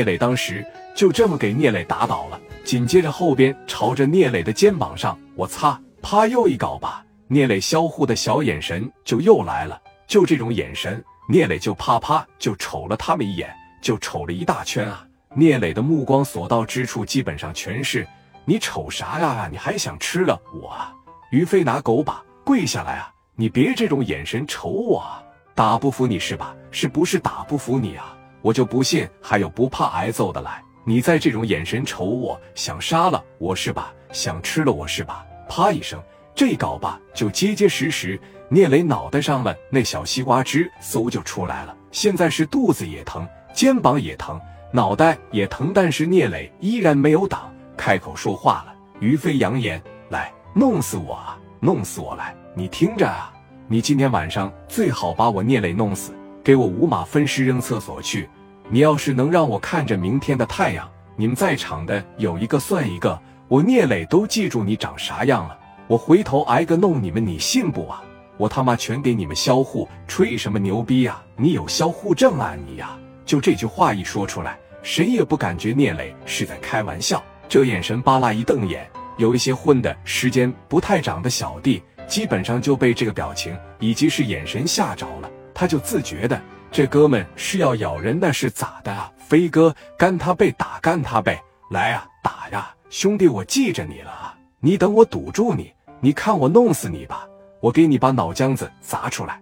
聂磊当时就这么给聂磊打倒了，紧接着后边朝着聂磊的肩膀上，我擦，啪又一镐吧，聂磊销户的小眼神就又来了，就这种眼神，聂磊就啪啪就瞅了他们一眼，就瞅了一大圈啊。聂磊的目光所到之处，基本上全是你瞅啥呀？你还想吃了我啊？于飞拿狗把跪下来啊！你别这种眼神瞅我啊！打不服你是吧？是不是打不服你啊？我就不信还有不怕挨揍的来！你再这种眼神瞅我，想杀了我是吧？想吃了我是吧？啪一声，这镐把就结结实实，聂磊脑袋上了那小西瓜汁，嗖就出来了。现在是肚子也疼，肩膀也疼，脑袋也疼，但是聂磊依然没有挡，开口说话了。于飞扬言：“来，弄死我啊！弄死我来！你听着啊，你今天晚上最好把我聂磊弄死。”给我五马分尸扔厕所去！你要是能让我看着明天的太阳，你们在场的有一个算一个，我聂磊都记住你长啥样了。我回头挨个弄你们，你信不啊？我他妈全给你们销户，吹什么牛逼呀？你有销户证啊你呀？就这句话一说出来，谁也不感觉聂磊是在开玩笑。这眼神巴拉一瞪眼，有一些混的时间不太长的小弟，基本上就被这个表情以及是眼神吓着了。他就自觉的，这哥们是要咬人的，是咋的啊？飞哥，干他呗，打干他呗，来啊，打呀，兄弟，我记着你了啊！你等我堵住你，你看我弄死你吧！我给你把脑浆子砸出来！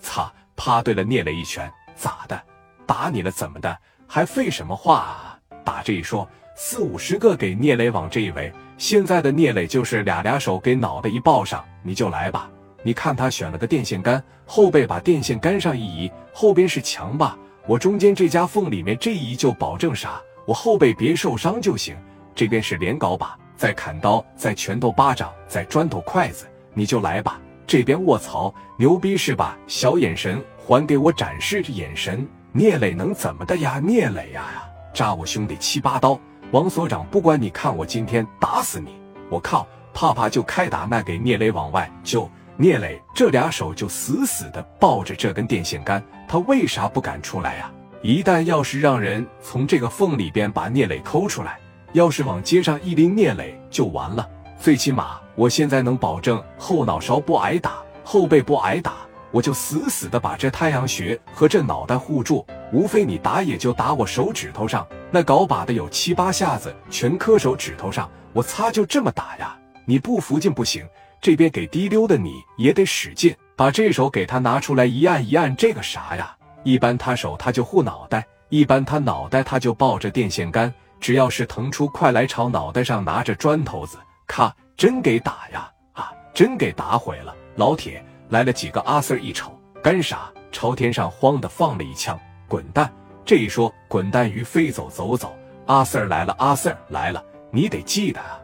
擦，啪对了聂磊一拳，咋的？打你了怎么的？还废什么话啊？打这一说，四五十个给聂磊往这一围，现在的聂磊就是俩俩手给脑袋一抱上，你就来吧。你看他选了个电线杆，后背把电线杆上一移，后边是墙吧？我中间这夹缝里面这一移就保证啥？我后背别受伤就行。这边是连镐把，再砍刀，再拳头巴掌，再砖头筷子，你就来吧。这边卧槽，牛逼是吧？小眼神还给我展示这眼神。聂磊能怎么的呀？聂磊呀呀，扎我兄弟七八刀。王所长不管你看我今天打死你！我靠，啪啪就开打，那给聂磊往外就。聂磊这俩手就死死的抱着这根电线杆，他为啥不敢出来呀？一旦要是让人从这个缝里边把聂磊抠出来，要是往街上一拎聂磊就完了。最起码我现在能保证后脑勺不挨打，后背不挨打，我就死死的把这太阳穴和这脑袋护住。无非你打也就打我手指头上，那镐把的有七八下子，全磕手指头上。我擦，就这么打呀？你不服劲不行。这边给滴溜的你也得使劲，把这手给他拿出来一按一按，这个啥呀？一般他手他就护脑袋，一般他脑袋他就抱着电线杆，只要是腾出，快来朝脑袋上拿着砖头子，咔，真给打呀！啊，真给打毁了。老铁来了几个，阿 Sir 一瞅，干啥？朝天上慌的放了一枪，滚蛋！这一说，滚蛋鱼飞走走走。阿 Sir 来了，阿 Sir 来了，你得记得啊。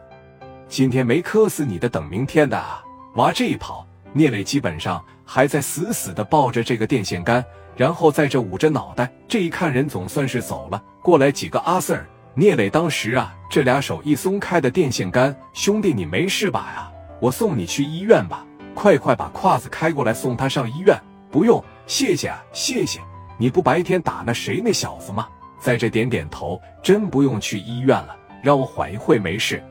今天没磕死你的，等明天的啊。娃这一跑，聂磊基本上还在死死的抱着这个电线杆，然后在这捂着脑袋。这一看人总算是走了，过来几个阿 Sir。聂磊当时啊，这俩手一松开的电线杆，兄弟你没事吧呀？我送你去医院吧，快快把胯子开过来，送他上医院。不用，谢谢啊，谢谢。你不白天打那谁那小子吗？在这点点头，真不用去医院了，让我缓一会，没事。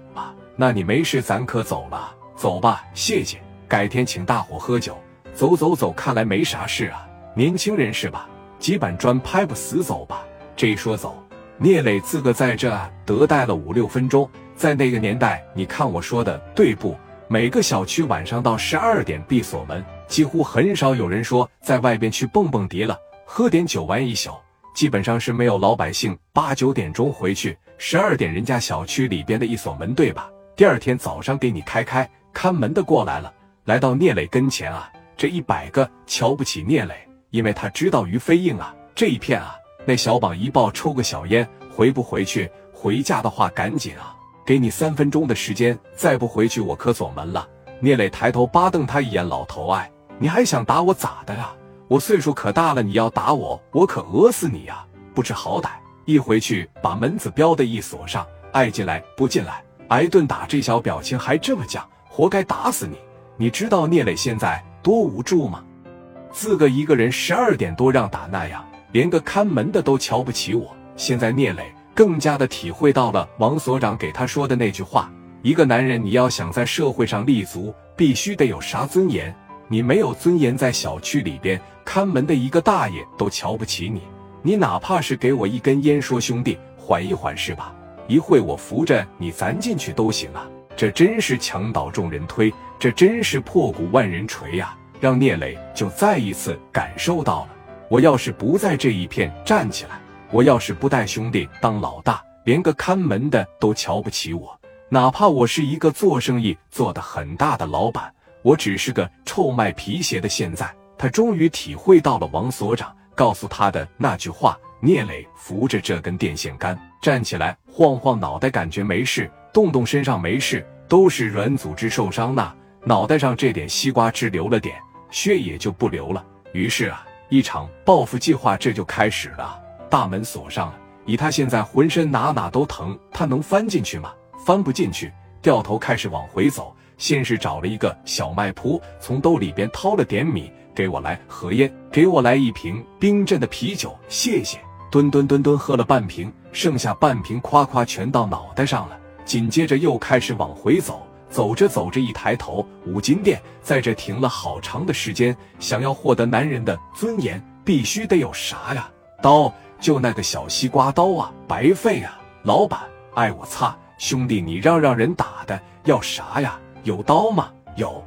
那你没事，咱可走了。走吧，谢谢。改天请大伙喝酒。走走走，看来没啥事啊。年轻人是吧？几板砖拍不死，走吧。这一说走，聂磊自个在这得待了五六分钟。在那个年代，你看我说的对不？每个小区晚上到十二点闭锁门，几乎很少有人说在外边去蹦蹦迪了，喝点酒玩一宿。基本上是没有老百姓八九点钟回去，十二点人家小区里边的一锁门，对吧？第二天早上给你开开，看门的过来了，来到聂磊跟前啊，这一百个瞧不起聂磊，因为他知道于飞硬啊，这一片啊，那小榜一抱抽个小烟，回不回去？回家的话赶紧啊，给你三分钟的时间，再不回去我可锁门了。聂磊抬头巴瞪他一眼，老头哎，你还想打我咋的呀？我岁数可大了，你要打我，我可讹死你呀！不知好歹，一回去把门子标的一锁上，爱进来不进来。挨顿打，这小表情还这么犟，活该打死你！你知道聂磊现在多无助吗？自个一个人十二点多让打那样，连个看门的都瞧不起我。现在聂磊更加的体会到了王所长给他说的那句话：一个男人你要想在社会上立足，必须得有啥尊严？你没有尊严，在小区里边看门的一个大爷都瞧不起你。你哪怕是给我一根烟，说兄弟缓一缓是吧？一会我扶着你，咱进去都行啊。这真是墙倒众人推，这真是破鼓万人锤呀！让聂磊就再一次感受到了，我要是不在这一片站起来，我要是不带兄弟当老大，连个看门的都瞧不起我。哪怕我是一个做生意做得很大的老板，我只是个臭卖皮鞋的。现在他终于体会到了王所长告诉他的那句话。聂磊扶着这根电线杆站起来，晃晃脑袋，感觉没事。动动身上没事，都是软组织受伤呐。脑袋上这点西瓜汁流了点，血也就不流了。于是啊，一场报复计划这就开始了。大门锁上了，以他现在浑身哪哪都疼，他能翻进去吗？翻不进去。掉头开始往回走，先是找了一个小卖铺，从兜里边掏了点米，给我来盒烟，给我来一瓶冰镇的啤酒，谢谢。吨吨吨吨喝了半瓶，剩下半瓶夸夸全到脑袋上了。紧接着又开始往回走，走着走着一抬头，五金店在这停了好长的时间。想要获得男人的尊严，必须得有啥呀？刀，就那个小西瓜刀啊，白费啊！老板，哎我擦，兄弟你让让人打的，要啥呀？有刀吗？有。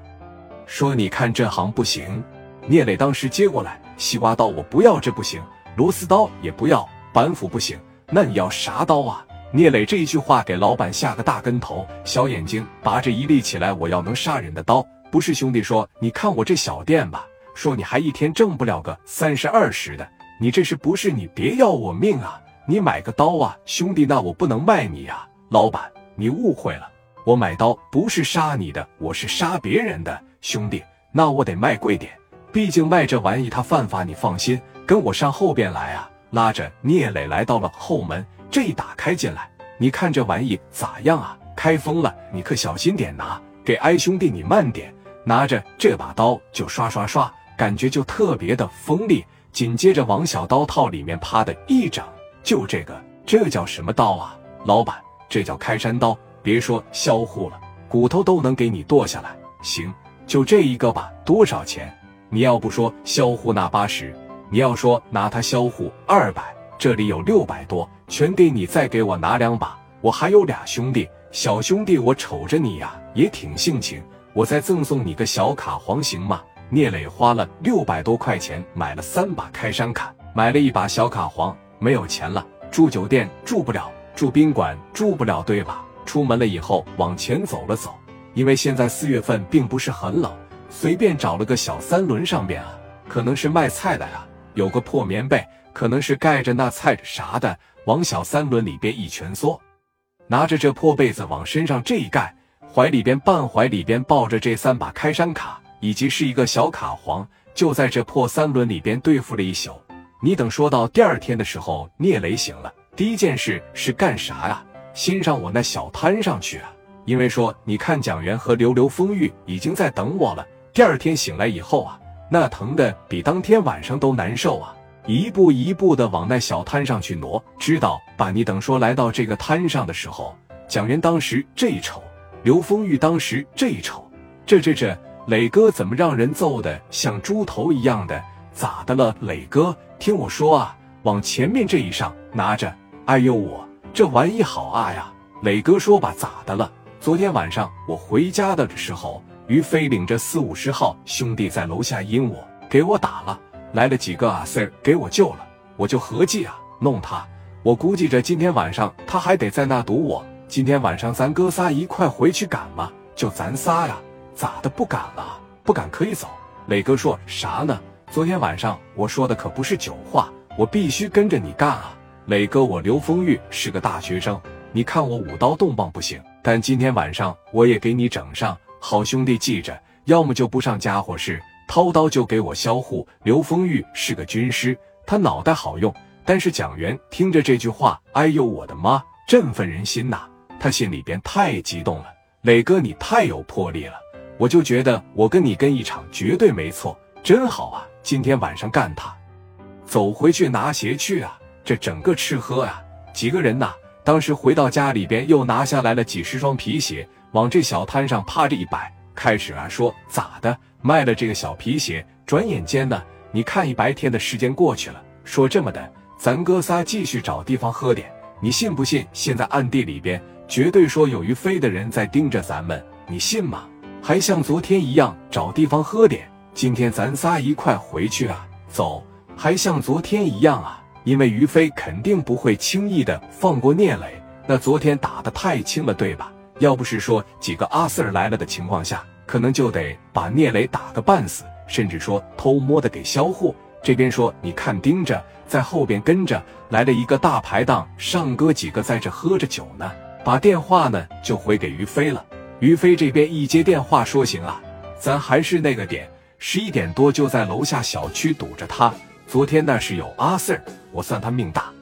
说你看这行不行？聂磊当时接过来，西瓜刀我不要，这不行。螺丝刀也不要，板斧不行。那你要啥刀啊？聂磊这一句话给老板下个大跟头，小眼睛拔着一立起来。我要能杀人的刀，不是兄弟说，你看我这小店吧，说你还一天挣不了个三十二十的，你这是不是你别要我命啊？你买个刀啊，兄弟，那我不能卖你呀。老板，你误会了，我买刀不是杀你的，我是杀别人的。兄弟，那我得卖贵点，毕竟卖这玩意他犯法，你放心，跟我上后边来啊。拉着聂磊来到了后门。这一打开进来，你看这玩意咋样啊？开封了，你可小心点拿。给哀兄弟你慢点，拿着这把刀就刷刷刷，感觉就特别的锋利。紧接着往小刀套里面啪的一整，就这个，这叫什么刀啊？老板，这叫开山刀。别说销户了，骨头都能给你剁下来。行，就这一个吧。多少钱？你要不说销户那八十，你要说拿它销户二百。这里有六百多，全给你，再给我拿两把。我还有俩兄弟，小兄弟，我瞅着你呀也挺性情，我再赠送你个小卡簧行吗？聂磊花了六百多块钱买了三把开山砍，买了一把小卡簧，没有钱了，住酒店住不了，住宾馆住不了，对吧？出门了以后往前走了走，因为现在四月份并不是很冷，随便找了个小三轮上边啊，可能是卖菜的呀，有个破棉被。可能是盖着那菜啥的，往小三轮里边一蜷缩，拿着这破被子往身上这一盖，怀里边半怀里边抱着这三把开山卡，以及是一个小卡簧，就在这破三轮里边对付了一宿。你等说到第二天的时候，聂磊醒了，第一件事是干啥呀？先上我那小摊上去啊，因为说你看蒋元和刘刘丰玉已经在等我了。第二天醒来以后啊，那疼的比当天晚上都难受啊。一步一步的往那小摊上去挪，知道吧？你等说来到这个摊上的时候，蒋元当时这一瞅，刘丰玉当时这一瞅，这这这，磊哥怎么让人揍的像猪头一样的？咋的了，磊哥？听我说啊，往前面这一上，拿着。哎呦我这玩意好啊呀！磊哥说吧，咋的了？昨天晚上我回家的时候，于飞领着四五十号兄弟在楼下阴我，给我打了。来了几个啊 Sir 给我救了，我就合计啊弄他。我估计着今天晚上他还得在那堵我。今天晚上咱哥仨一块回去赶嘛？就咱仨呀？咋的不敢了？不敢可以走。磊哥说啥呢？昨天晚上我说的可不是酒话，我必须跟着你干啊！磊哥，我刘丰玉是个大学生，你看我舞刀动棒不行，但今天晚上我也给你整上。好兄弟记着，要么就不上家伙事。掏刀就给我销户。刘丰玉是个军师，他脑袋好用。但是蒋元听着这句话，哎呦我的妈，振奋人心呐！他心里边太激动了。磊哥，你太有魄力了，我就觉得我跟你跟一场绝对没错，真好啊！今天晚上干他，走回去拿鞋去啊！这整个吃喝啊，几个人呐，当时回到家里边，又拿下来了几十双皮鞋，往这小摊上趴着一摆，开始啊说咋的，卖了这个小皮鞋，转眼间呢，你看一白天的时间过去了。说这么的，咱哥仨继续找地方喝点，你信不信？现在暗地里边绝对说有于飞的人在盯着咱们，你信吗？还像昨天一样找地方喝点，今天咱仨一块回去啊，走。还像昨天一样啊，因为于飞肯定不会轻易的放过聂磊。那昨天打的太轻了，对吧？要不是说几个阿 Sir 来了的情况下，可能就得把聂磊打个半死，甚至说偷摸的给销户。这边说你看盯着，在后边跟着来了一个大排档，上哥几个在这喝着酒呢，把电话呢就回给于飞了。于飞这边一接电话说行啊，咱还是那个点，十一点多就在楼下小区堵着他。昨天那是有阿 Sir，我算他命大。